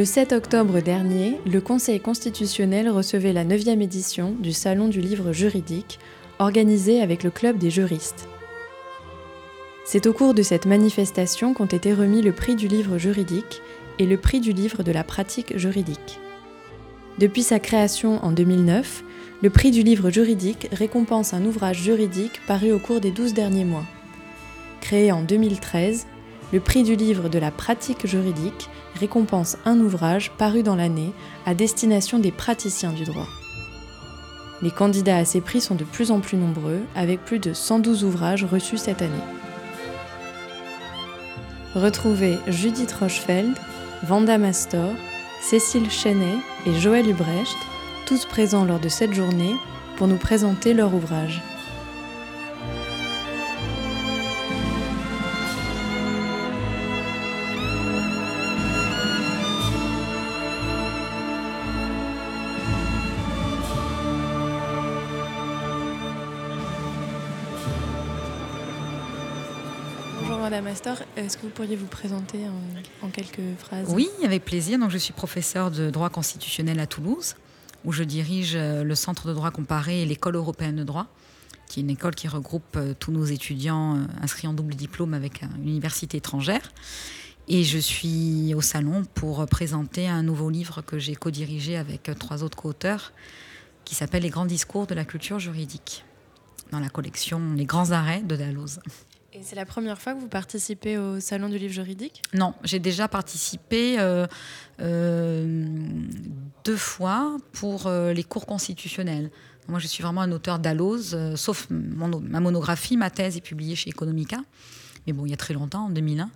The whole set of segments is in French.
Le 7 octobre dernier, le Conseil constitutionnel recevait la 9e édition du Salon du livre juridique, organisé avec le Club des juristes. C'est au cours de cette manifestation qu'ont été remis le prix du livre juridique et le prix du livre de la pratique juridique. Depuis sa création en 2009, le prix du livre juridique récompense un ouvrage juridique paru au cours des 12 derniers mois. Créé en 2013, le prix du livre de la pratique juridique récompense un ouvrage paru dans l'année à destination des praticiens du droit. Les candidats à ces prix sont de plus en plus nombreux, avec plus de 112 ouvrages reçus cette année. Retrouvez Judith Rochefeld, Vanda Mastor, Cécile Chenet et Joël Ubrecht, tous présents lors de cette journée, pour nous présenter leur ouvrage. Est-ce que vous pourriez vous présenter en, quelques phrases? Oui, avec plaisir. Donc, je suis professeure de droit constitutionnel à Toulouse, où je dirige euh, le Centre de droit comparé et l'École européenne de droit, qui est une école qui regroupe euh, tous nos étudiants euh, inscrits en double diplôme avec une université étrangère. Et je suis au salon pour présenter un nouveau livre que j'ai co-dirigé avec trois autres co-auteurs, qui s'appelle Les grands discours de la culture juridique, dans la collection Les grands arrêts de Dalloz. Et c'est la première fois que vous participez au Salon du livre juridique Non, j'ai déjà participé euh, euh, deux fois pour euh, les cours constitutionnels. Moi, je suis vraiment un auteur d'allose, sauf ma monographie, ma thèse est publiée chez Economica. Mais bon, il y a très longtemps, en 2001.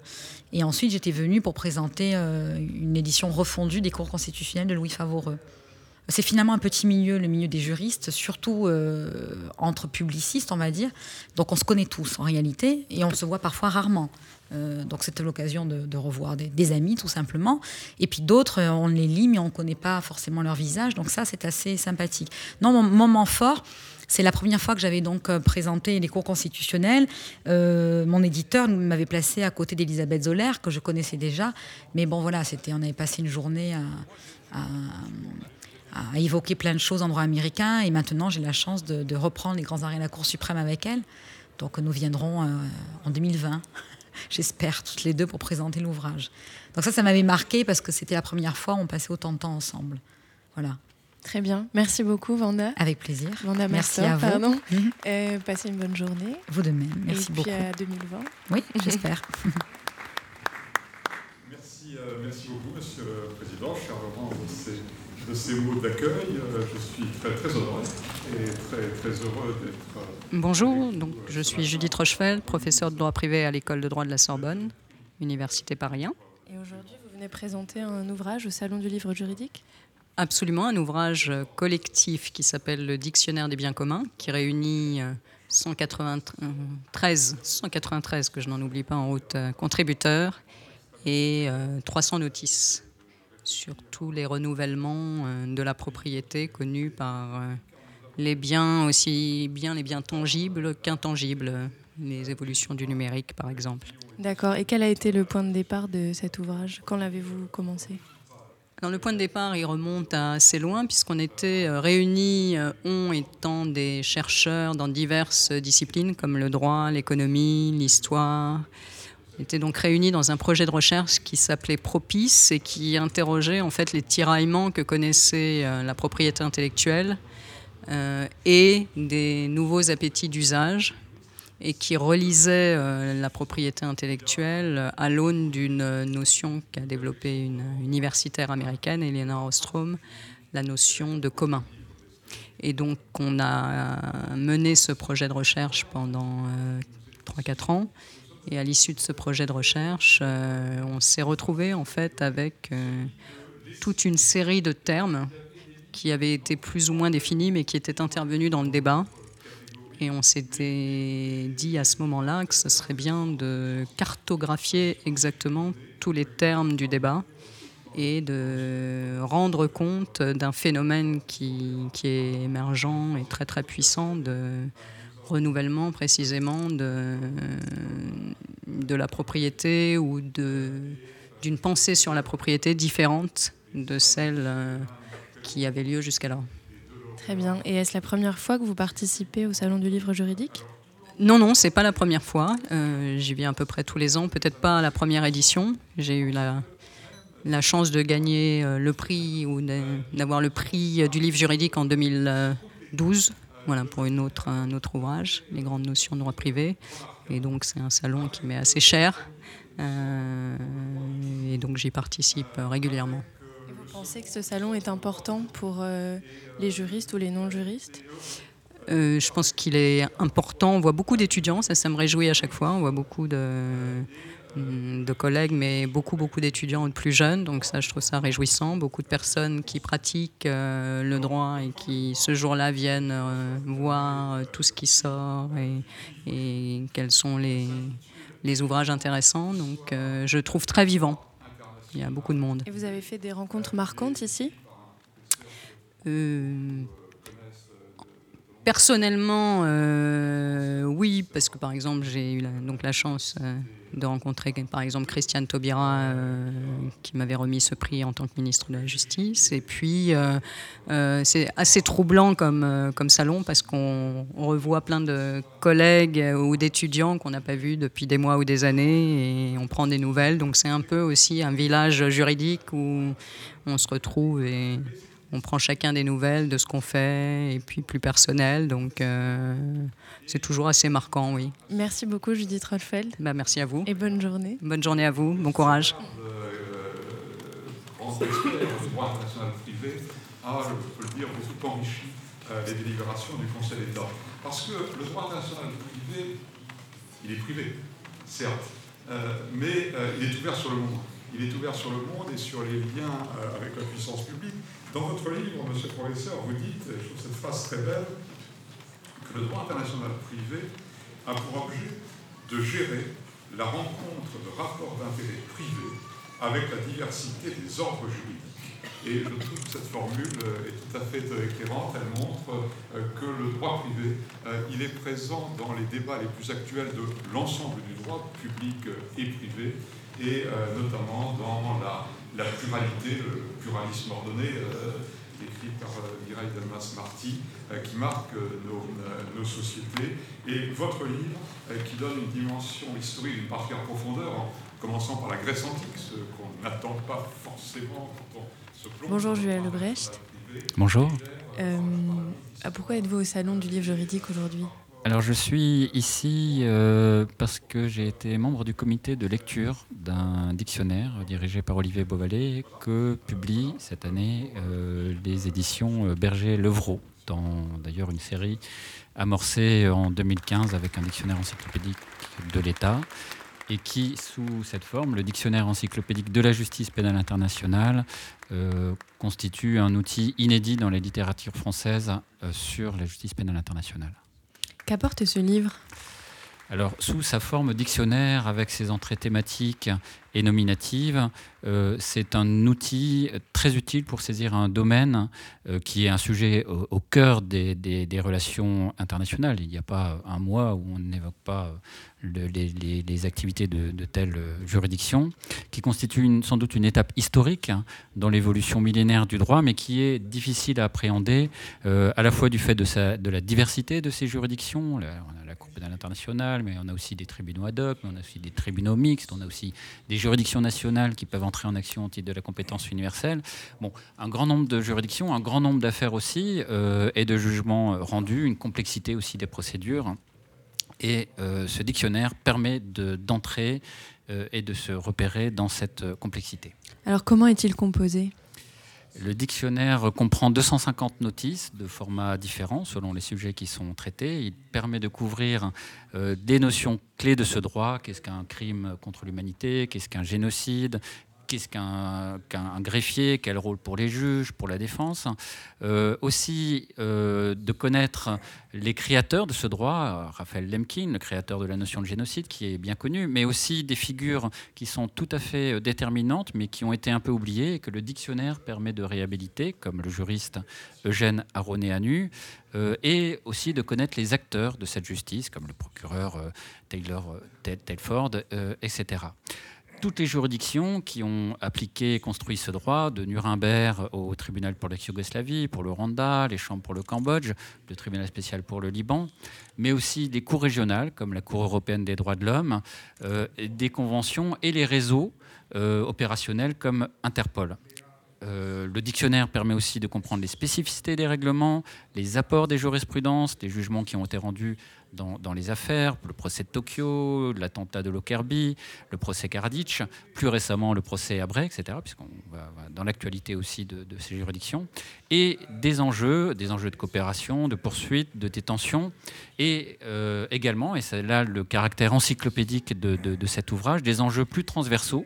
Et ensuite, j'étais venue pour présenter une édition refondue des cours constitutionnels de Louis Favoreux. C'est finalement un petit milieu, le milieu des juristes, surtout euh, entre publicistes, on va dire. Donc on se connaît tous en réalité et on se voit parfois rarement. Euh, donc c'était l'occasion de, revoir des, amis tout simplement. Et puis d'autres, euh, on les lit mais on ne connaît pas forcément leur visage. Donc ça, c'est assez sympathique. Non, mon moment fort, c'est la première fois que j'avais donc présenté les cours constitutionnels. mon éditeur m'avait placé à côté d'Elisabeth Zoller, que je connaissais déjà. Mais bon, voilà, c'était, on avait passé une journée à a évoqué plein de choses en droit américain et maintenant j'ai la chance de, reprendre les grands arrêts de la Cour suprême avec elle. Donc nous viendrons euh, en 2020, j'espère, toutes les deux pour présenter l'ouvrage. Donc ça, ça m'avait marqué parce que c'était la première fois où on passait autant de temps ensemble. Voilà. Très bien. Merci beaucoup, Vanda. Avec plaisir. Vanda Merci à vous. Pardon. Mhm. Euh, passez une bonne journée. Vous de même. Merci Et beaucoup. puis à 2020. Oui, j'espère. merci, euh, merci beaucoup, Monsieur le Président. Je suis vraiment de ces mots d'accueil. Euh, je suis très, très et très, très heureux d'être. Euh, Bonjour, donc, je suis Judith Rochefeld, professeure de droit privé à l'école de droit de la Sorbonne, Université Paris 1. Et aujourd'hui, vous venez présenter un ouvrage au Salon du livre juridique? Absolument, un ouvrage collectif qui s'appelle Le Dictionnaire des biens communs, qui réunit 193, 193 que je n'en oublie pas en route, euh, contributeurs et 300 notices sur tous les renouvellements euh, de la propriété connus par euh, les biens, aussi bien les biens tangibles qu'intangibles, les évolutions du numérique par exemple. D'accord. Et quel a été le point de départ de cet ouvrage? Quand l'avez-vous commencé? Dans le point de départ, il remonte assez loin puisqu'on était euh, réunis, on étant des chercheurs dans diverses disciplines comme le droit, l'économie, l'histoire, était donc réunis dans un projet de recherche qui s'appelait Propice et qui interrogeait en fait les tiraillements que connaissait euh, la propriété intellectuelle euh, et des nouveaux appétits d'usage et qui relisait euh, la propriété intellectuelle à l'aune d'une notion qu'a développée une universitaire américaine, Elena Ostrom, la notion de commun. Et donc on a mené ce projet de recherche pendant 3-4 ans et à l'issue de ce projet de recherche, euh, on s'est retrouvé en fait avec euh, toute une série de termes qui avaient été plus ou moins définis, mais qui étaient intervenus dans le débat. Et on s'était dit à ce moment-là que ce serait bien de cartographier exactement tous les termes du débat et de rendre compte d'un phénomène qui, qui, est émergent et très très puissant de renouvellement précisément de, de la propriété ou d'une pensée sur la propriété différente de celles qui avaient lieu jusqu'alors. Très bien. Et est-ce la première fois que vous participez au Salon du livre juridique? Non, non, c'est pas la première fois. J'y viens à peu près tous les ans. Peut-être pas à la première édition. J'ai eu la, la chance de gagner le prix ou d'avoir le prix du livre juridique en 2012 voilà, pour une autre, un autre ouvrage, Les grandes notions de droit privé. Et donc c'est un salon qui m'est assez cher. Euh, et donc j'y participe régulièrement. Et vous pensez que ce salon est important pour euh, les juristes ou les non-juristes? Euh, je pense qu'il est important. On voit beaucoup d'étudiants, ça, ça me réjouit à chaque fois. On voit beaucoup de, de collègues, mais beaucoup, beaucoup d'étudiants plus jeunes. Donc ça, je trouve ça réjouissant. Beaucoup de personnes qui pratiquent euh, le droit et qui, ce jour-là, viennent euh, voir tout ce qui sort et, quels sont les, les, ouvrages intéressants. Donc euh, je trouve très vivant. Il y a beaucoup de monde. Et vous avez fait des rencontres marquantes ici? Personnellement, oui, parce que par exemple, j'ai eu la, donc la chance de rencontrer par exemple Christiane Taubira euh, qui m'avait remis ce prix en tant que ministre de la Justice. Et puis euh, euh, c'est assez troublant comme, comme salon parce qu'on revoit plein de collègues ou d'étudiants qu'on n'a pas vus depuis des mois ou des années et on prend des nouvelles. Donc c'est un peu aussi un village juridique où on se retrouve et on prend chacun des nouvelles de ce qu'on fait et puis plus personnel. Donc euh, c'est toujours assez marquant, oui. Merci beaucoup Judith Rothfeld. Bah, merci à vous. Et bonne journée. Bonne journée à vous, bon courage. Le droit international privé a, je peux le dire, beaucoup enrichi euh, les délibérations du Conseil d'État. Parce que le droit international privé, il est privé, certes, euh, mais il est ouvert sur le monde. Il est ouvert sur le monde et sur les liens avec la puissance publique. Dans votre livre, monsieur le professeur, vous dites, et je trouve cette phrase très belle, que le droit international privé a pour objet de gérer la rencontre de rapports d'intérêt privés avec la diversité des ordres juridiques. Et je trouve que cette formule est tout à fait éclairante. Elle montre euh, que le droit privé, euh, il est présent dans les débats les plus actuels de l'ensemble du droit public et privé, et euh, notamment dans la la pluralité, le pluralisme ordonné, euh, écrit par euh, Mireille Delmas-Marty, euh, qui marque nos, sociétés. Et votre livre, qui donne une dimension historique d'une particulière profondeur, en commençant par la Grèce antique, ce qu'on n'attend pas forcément quand on se plonge. Bonjour Joël Lebrecht. Bonjour. pourquoi êtes-vous au Salon du livre juridique aujourd'hui? Alors je suis ici euh, parce que j'ai été membre du comité de lecture d'un dictionnaire dirigé par Olivier Beauvalet que publie cette année euh, les éditions euh, Berger-Levrault, dans d'ailleurs une série amorcée en 2015 avec un dictionnaire encyclopédique de l'État et qui, sous cette forme, le dictionnaire encyclopédique de la justice pénale internationale, constitue un outil inédit dans les littératures françaises sur la justice pénale internationale. Qu'apporte ce livre? Alors, sous sa forme dictionnaire, avec ses entrées thématiques et nominatives, euh, c'est un outil très utile pour saisir un domaine euh, qui est un sujet au, cœur des, relations internationales. Il n'y a pas un mois où on n'évoque pas les, activités de, de, telle juridiction, qui constitue sans doute une étape historique hein, dans l'évolution millénaire du droit, mais qui est difficile à appréhender euh, à la fois du fait de, de la diversité de ces juridictions. on a la Cour pénale internationale, mais on a aussi des tribunaux ad hoc, mais on a aussi des tribunaux mixtes, on a aussi des juridictions nationales qui peuvent entrer en action au titre de la compétence universelle. Bon, un grand nombre de juridictions, un grand nombre d'affaires aussi, euh, et de jugements rendus, une complexité aussi des procédures. Et euh, ce dictionnaire permet d'entrer euh, et de se repérer dans cette euh, complexité. Alors comment est-il composé? Le dictionnaire comprend 250 notices de formats différents selon les sujets qui sont traités. Il permet de couvrir des notions clés de ce droit. Qu'est-ce qu'un crime contre l'humanité? Qu'est-ce qu'un génocide? Qu'est-ce qu'un greffier, quel rôle pour les juges, pour la défense. Euh, aussi euh, de connaître les créateurs de ce droit, Raphaël Lemkin, le créateur de la notion de génocide, qui est bien connu, mais aussi des figures qui sont tout à fait déterminantes, mais qui ont été un peu oubliées et que le dictionnaire permet de réhabiliter, comme le juriste Eugène Aronéanu, euh, et aussi de connaître les acteurs de cette justice, comme le procureur Taylor Telford, etc. toutes les juridictions qui ont appliqué et construit ce droit, de Nuremberg au tribunal pour l'ex-Yougoslavie, pour le Rwanda, les chambres pour le Cambodge, le tribunal spécial pour le Liban, mais aussi des cours régionales comme la Cour européenne des droits de l'homme, euh, des conventions et les réseaux euh, opérationnels comme Interpol. Euh, le dictionnaire permet aussi de comprendre les spécificités des règlements, les apports des jurisprudences, des jugements qui ont été rendus dans, les affaires, le procès de Tokyo, l'attentat de Lockerbie, le procès Karadzic, plus récemment le procès Abré, etc., puisqu'on va, dans l'actualité aussi de, ces juridictions, et des enjeux, des enjeux de coopération, de poursuite, de détention, et euh, également, et c'est là le caractère encyclopédique de, cet ouvrage, des enjeux plus transversaux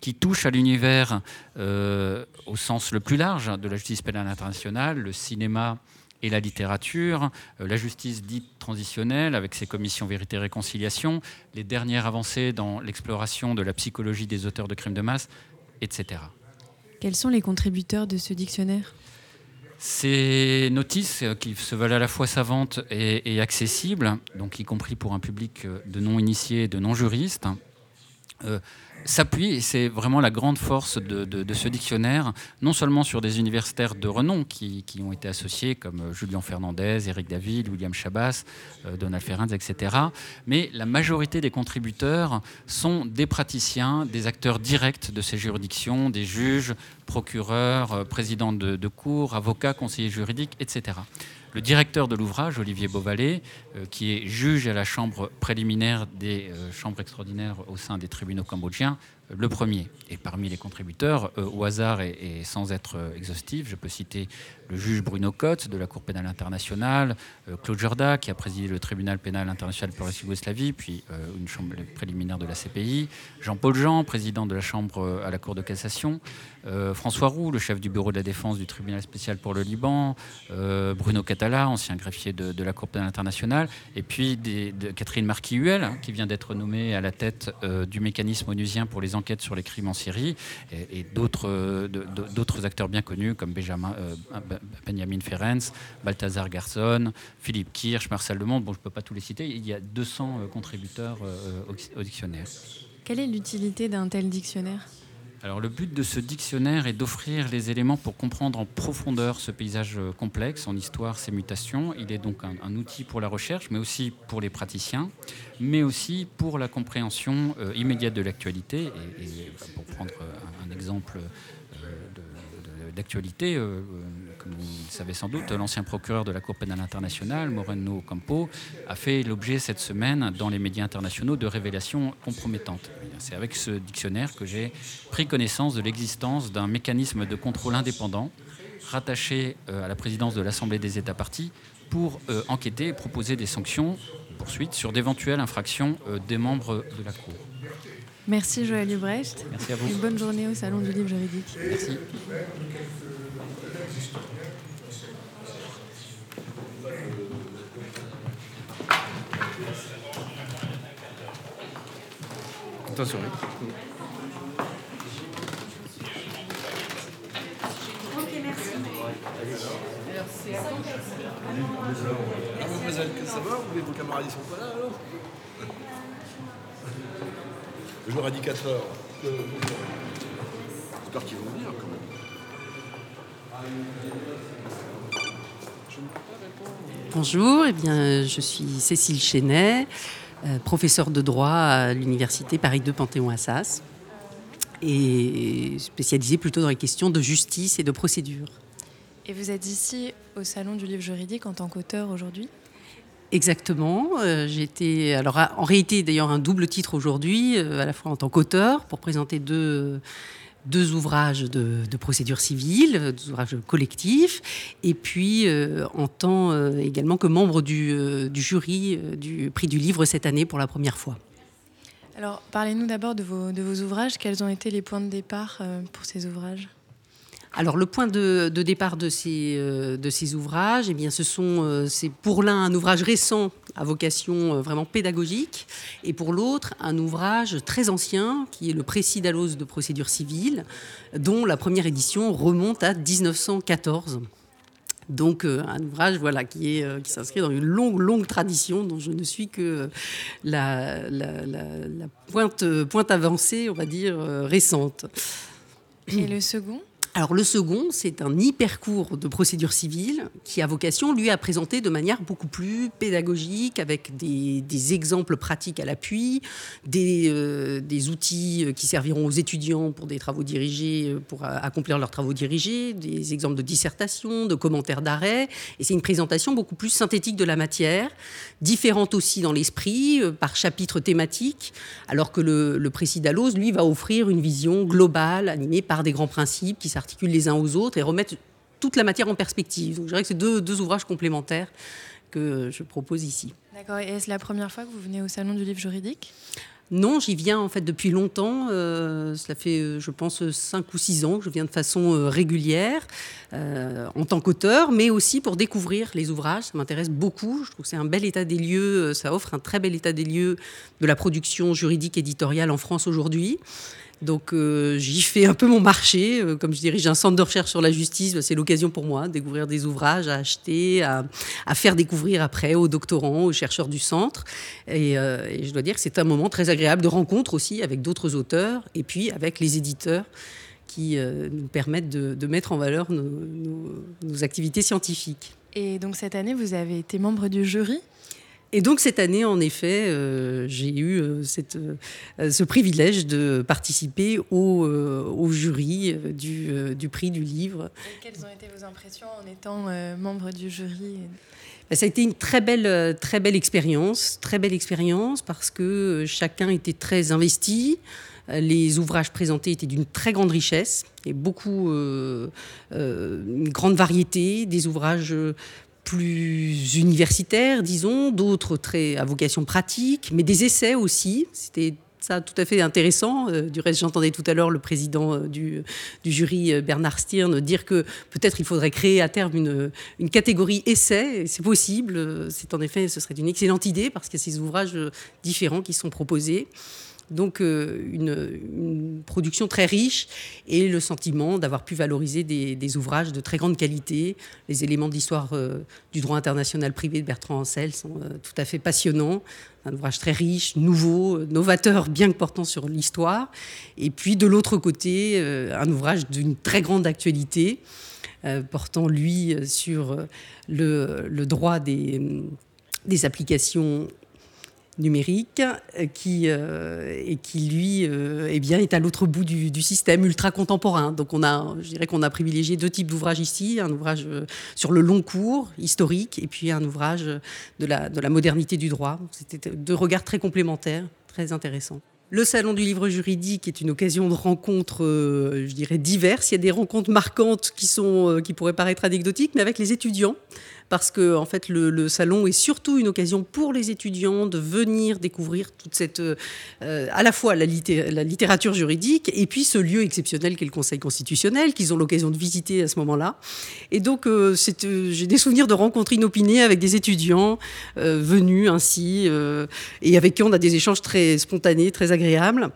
qui touchent à l'univers euh, au sens le plus large de la justice pénale internationale, le cinéma, et la littérature, euh, la justice dite transitionnelle avec ses commissions vérité-réconciliation, les dernières avancées dans l'exploration de la psychologie des auteurs de crimes de masse, etc. Quels sont les contributeurs de ce dictionnaire? Ces notices euh, qui se veulent à la fois savantes et, accessibles, donc y compris pour un public de non-initiés et de non-juristes, s'appuie, et c'est vraiment la grande force de, ce dictionnaire, non seulement sur des universitaires de renom qui, ont été associés, comme euh, Julien Fernandez, Eric David, William Chabas, euh, Donald Ferenc, etc., mais la majorité des contributeurs sont des praticiens, des acteurs directs de ces juridictions, des juges, procureurs, euh, présidents de, cours, avocats, conseillers juridiques, etc. Le directeur de l'ouvrage, Olivier Beauvalet, qui est juge à la chambre préliminaire des chambres extraordinaires au sein des tribunaux cambodgiens, le premier. Et parmi les contributeurs, euh, au hasard et, sans être exhaustif, je peux citer le juge Bruno Cotte de la Cour pénale internationale, euh, Claude Jorda qui a présidé le tribunal pénal international pour la Yougoslavie, puis euh, une chambre préliminaire de la CPI, Jean-Paul Jean, président de la Chambre à la Cour de cassation, François Roux, le chef du bureau de la défense du tribunal spécial pour le Liban, Bruno Catala, ancien greffier de, la Cour pénale internationale, et puis Catherine Marquis-Huel, hein, qui vient d'être nommée à la tête du mécanisme onusien pour les enquêtes sur les crimes en Syrie et, d'autres acteurs bien connus comme Benjamin, euh, Benjamin Ferenc, Balthazar Garson, Philippe Kirsch, Marcel Lemonde. Bon, je ne peux pas tous les citer. Il y a 200 euh, contributeurs euh, au dictionnaire. Quelle est l'utilité d'un tel dictionnaire? Alors le but de ce dictionnaire est d'offrir les éléments pour comprendre en profondeur ce paysage euh, complexe, son histoire, ses mutations. Il est donc un, outil pour la recherche, mais aussi pour les praticiens, mais aussi pour la compréhension euh, immédiate de l'actualité. Et, pour prendre un, exemple euh, d'actualité, comme vous le savez sans doute, l'ancien procureur de la Cour pénale internationale, Moreno Campo, a fait l'objet cette semaine dans les médias internationaux de révélations compromettantes. C'est avec ce dictionnaire que j'ai pris connaissance de l'existence d'un mécanisme de contrôle indépendant rattaché euh, à la présidence de l'Assemblée des États partis pour euh, enquêter et proposer des sanctions, poursuites, sur d'éventuelles infractions euh, des membres de la Cour. Merci Joël Ubrecht. Merci à vous. Une bonne journée au Salon du Livre Juridique. Merci. Attention. Ok, merci. Alors, c'est à Mademoiselle, ça va Vos camarades ils sont pas là alors Je leur ai dit 4 heures. J'espère qu'ils vont venir quand même. Bonjour, eh bien, je suis Cécile Chenet. Euh, professeur de droit à l'université Paris 2 Panthéon-Assas et spécialisé plutôt dans les questions de justice et de procédure. Et vous êtes ici au Salon du livre juridique en tant qu'auteur aujourd'hui? Exactement. Euh, j'ai été, alors en réalité d'ailleurs un double titre aujourd'hui, euh, à la fois en tant qu'auteur pour présenter deux deux ouvrages de, procédure civile, deux ouvrages collectifs, et puis euh, en tant euh, également que membre du, euh, jury du prix du livre cette année pour la première fois. Alors, parlez-nous d'abord de vos, de vos, ouvrages. Quels ont été les points de départ pour ces ouvrages? Alors le point de, départ de ces, euh, de ces ouvrages, eh bien, ce sont, euh, c'est pour l'un un ouvrage récent à vocation euh, vraiment pédagogique, et pour l'autre un ouvrage très ancien qui est le Précis d'Allos de procédure civile, dont la première édition remonte à 1914. Donc un ouvrage voilà, qui, est, s'inscrit dans une longue, longue tradition dont je ne suis que la, pointe, pointe avancée, on va dire, récente. Et le second? Alors le second, c'est un hypercours de procédure civile qui a vocation, lui, à présenter de manière beaucoup plus pédagogique, avec des, exemples pratiques à l'appui, des, euh, outils qui serviront aux étudiants pour des travaux dirigés, euh, pour accomplir leurs travaux dirigés, des exemples de dissertation, de commentaires d'arrêt. Et c'est une présentation beaucoup plus synthétique de la matière, différente aussi dans l'esprit, euh, par chapitre thématique, alors que le, le précis lui, va offrir une vision globale, animée par des grands principes qui s'articulent les uns aux autres et remettent toute la matière en perspective. Donc je dirais que c'est deux, deux ouvrages complémentaires que je propose ici. D'accord. Et est-ce la première fois que vous venez au Salon du livre juridique? Non, j'y viens en fait depuis longtemps. Euh, cela fait, euh, je pense, cinq ou six ans que je viens de façon euh, régulière en tant qu'auteur, mais aussi pour découvrir les ouvrages. Ça m'intéresse beaucoup. Je trouve que c'est un bel état des lieux. Ça offre un très bel état des lieux de la production juridique éditoriale en France aujourd'hui. Donc euh, j'y fais un peu mon marché. Euh, comme je dirige un centre de recherche sur la justice, bah, c'est l'occasion pour moi de découvrir des ouvrages à acheter, à, faire découvrir après aux doctorants, aux chercheurs du centre. Euh, et, je dois dire que c'est un moment très agréable de rencontre aussi avec d'autres auteurs et puis avec les éditeurs qui nous permettent de, mettre en valeur nos activités scientifiques. Et donc cette année, vous avez été membre du jury? Et donc cette année, en effet, euh, j'ai eu euh, cette, euh, ce privilège de participer au, au jury du, du, prix du livre. Et quelles ont été vos impressions en étant membre du jury ben, ça a été une très belle, très belle expérience, très belle expérience parce que chacun était très investi. Les ouvrages présentés étaient d'une très grande richesse et beaucoup, une grande variété, des ouvrages plus universitaires, disons, d'autres très à vocation pratique, mais des essais aussi. C'était ça tout à fait intéressant. Euh, du reste, j'entendais tout à l'heure le président euh, du, jury, euh, Bernard Stirn, dire que peut-être il faudrait créer à terme une, catégorie essai. C'est possible. C'est en effet, ce serait une excellente idée parce qu'il y a ces ouvrages différents qui sont proposés. Donc une, production très riche et le sentiment d'avoir pu valoriser des, ouvrages de très grande qualité. Les éléments d'histoire euh, du droit international privé de Bertrand Ansel sont euh, tout à fait passionnants. Un ouvrage très riche, nouveau, novateur, bien que portant sur l'histoire. Et puis de l'autre côté, un ouvrage d'une très grande actualité, portant lui sur le, droit des applications numérique euh, qui, euh, et qui lui euh, eh bien, est à l'autre bout du, système ultra contemporain. Donc on a, je dirais qu'on a privilégié deux types d'ouvrages ici, un ouvrage sur le long cours historique et puis un ouvrage de la, de la modernité du droit. C'était deux regards très complémentaires, très intéressants. Le salon du livre juridique est une occasion de rencontres, je dirais, diverses. Il y a des rencontres marquantes qui, sont, qui pourraient paraître anecdotiques, mais avec les étudiants parce que en fait le, salon est surtout une occasion pour les étudiants de venir découvrir toute cette euh, à la fois la, littérature juridique et puis ce lieu exceptionnel qu'est le Conseil constitutionnel qu'ils ont l'occasion de visiter à ce moment-là. Et donc euh, euh, j'ai des souvenirs de rencontres inopinées avec des étudiants venus ainsi et avec qui on a des échanges très spontanés, très agréables.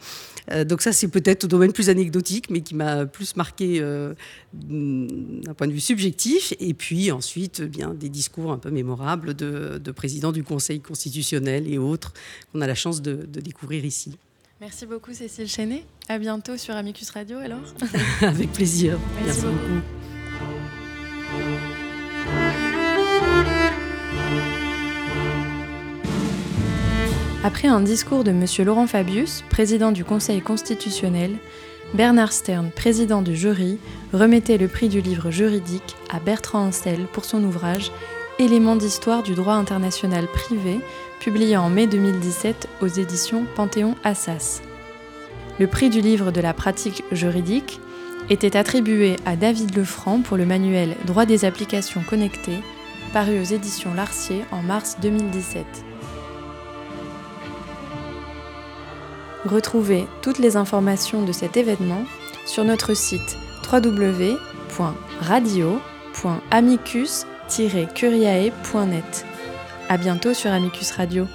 Euh, donc ça, c'est peut-être au domaine plus anecdotique, mais qui m'a plus marqué euh, d'un point de vue subjectif. Et puis ensuite, eh bien des discours un peu mémorables de, de présidents du Conseil constitutionnel et autres qu'on a la chance de, découvrir ici. Merci beaucoup Cécile Chenet. À bientôt sur Amicus Radio alors. Avec plaisir. Merci, beaucoup. Après un discours de M. Laurent Fabius, président du Conseil constitutionnel, Bernard Stern, président du jury, remettait le prix du livre juridique à Bertrand Ancel pour son ouvrage Éléments d'histoire du droit international privé, publié en mai 2017 aux éditions Panthéon Assas. Le prix du livre de la pratique juridique était attribué à David Lefranc pour le manuel Droit des applications connectées, paru aux éditions Larcier en mars 2017. Retrouvez toutes les informations de cet événement sur notre site www.radio.amicus-curiae.net. A bientôt sur Amicus Radio.